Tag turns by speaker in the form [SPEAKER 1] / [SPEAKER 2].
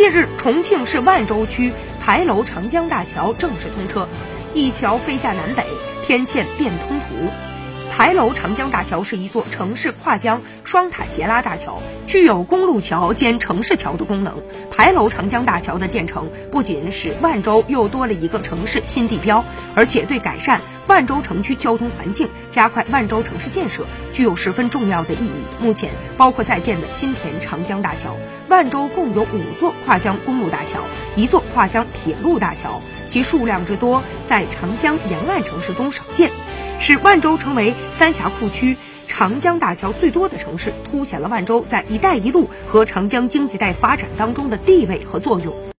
[SPEAKER 1] 近日，重庆市万州区牌楼长江大桥正式通车，一桥飞架南北，天堑变通途。牌楼长江大桥是一座城市跨江双塔斜拉大桥，具有公路桥兼城市桥的功能。牌楼长江大桥的建成，不仅使万州又多了一个城市新地标，而且对改善万州城区交通环境、加快万州城市建设具有十分重要的意义。目前，包括在建的新田长江大桥，万州共有五座跨江公路大桥，一座跨江铁路大桥，其数量之多，在长江沿岸城市中少见。使万州成为三峡库区长江大桥最多的城市，凸显了万州在“一带一路”和长江经济带发展当中的地位和作用。